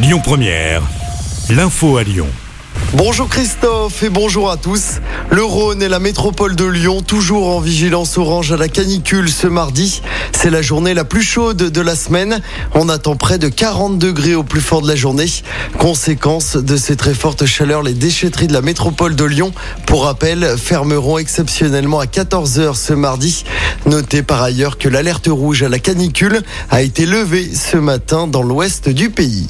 Lyon Première, l'info à Lyon. Bonjour Christophe et bonjour à tous. Le Rhône et la métropole de Lyon toujours en vigilance orange à la canicule ce mardi. C'est la journée la plus chaude de la semaine. On attend près de 40 degrés au plus fort de la journée. Conséquence de ces très fortes chaleurs, les déchetteries de la métropole de Lyon, pour rappel, fermeront exceptionnellement à 14h ce mardi. Notez par ailleurs que l'alerte rouge à la canicule a été levée ce matin dans l'ouest du pays.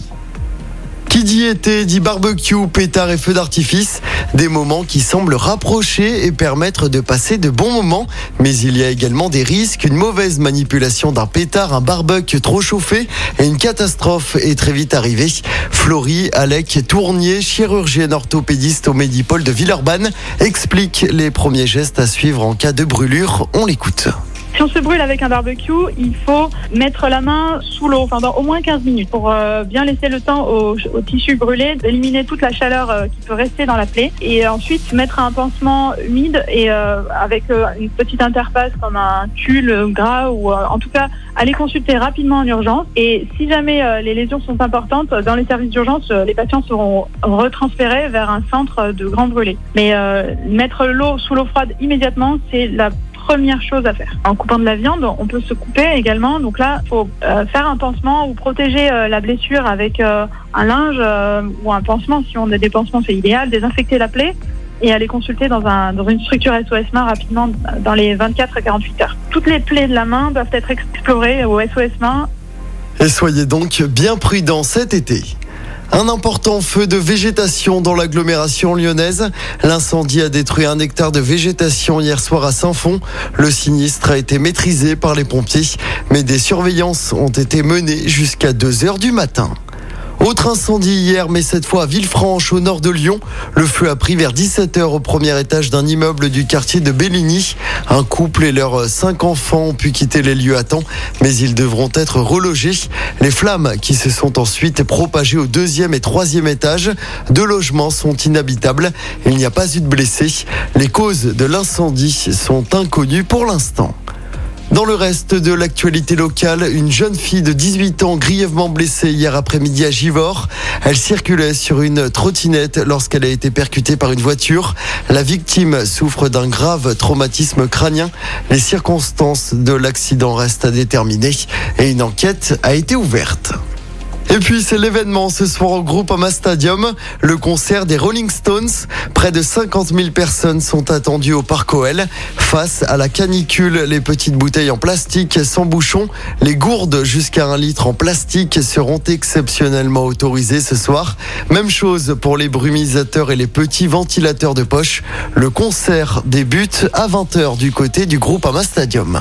Qui dit été dit barbecue, pétard et feux d'artifice. Des moments qui semblent rapprocher et permettre de passer de bons moments. Mais il y a également des risques. Une mauvaise manipulation d'un pétard, un barbecue trop chauffé et une catastrophe est très vite arrivée. Florie, Alec Tournier, chirurgienne orthopédiste au Médipôle de Villeurbanne, explique les premiers gestes à suivre en cas de brûlure. On l'écoute. Si on se brûle avec un barbecue, il faut mettre la main sous l'eau pendant au moins 15 minutes pour euh, bien laisser le temps au, tissu brûlé d'éliminer toute la chaleur euh, qui peut rester dans la plaie. Et ensuite mettre un pansement humide et euh, avec une petite interface comme un tulle gras ou en tout cas aller consulter rapidement en urgence. Et si jamais les lésions sont importantes, dans les services d'urgence, les patients seront retransférés vers un centre de grand brûlé. Mais mettre l'eau sous l'eau froide immédiatement, c'est la première chose à faire. En coupant de la viande, on peut se couper également. Donc là, il faut euh, faire un pansement ou protéger euh, la blessure avec euh, un linge ou un pansement. Si on a des pansements, c'est idéal. Désinfecter la plaie et aller consulter dans, un, dans une structure SOS main rapidement dans les 24 à 48 heures. Toutes les plaies de la main doivent être explorées au SOS main. Et soyez donc bien prudents cet été. Un important feu de végétation dans l'agglomération lyonnaise. L'incendie a détruit un hectare de végétation hier soir à Saint-Fond. Le sinistre a été maîtrisé par les pompiers, mais des surveillances ont été menées jusqu'à 2 heures du matin. Autre incendie hier, mais cette fois à Villefranche, au nord de Lyon. Le feu a pris vers 17h au premier étage d'un immeuble du quartier de Belligny. Un couple et leurs cinq enfants ont pu quitter les lieux à temps, mais ils devront être relogés. Les flammes qui se sont ensuite propagées au deuxième et troisième étage. Deux logements sont inhabitables. Il n'y a pas eu de blessés. Les causes de l'incendie sont inconnues pour l'instant. Dans le reste de l'actualité locale, une jeune fille de 18 ans grièvement blessée hier après-midi à Givors. Elle circulait sur une trottinette lorsqu'elle a été percutée par une voiture. La victime souffre d'un grave traumatisme crânien. Les circonstances de l'accident restent à déterminer et une enquête a été ouverte. Et puis c'est l'événement ce soir au Groupama Stadium, le concert des Rolling Stones. Près de 50 000 personnes sont attendues au Parc OL. Face à la canicule, les petites bouteilles en plastique sans bouchon, les gourdes jusqu'à un litre en plastique seront exceptionnellement autorisées ce soir. Même chose pour les brumisateurs et les petits ventilateurs de poche. Le concert débute à 20h du côté du Groupama Stadium.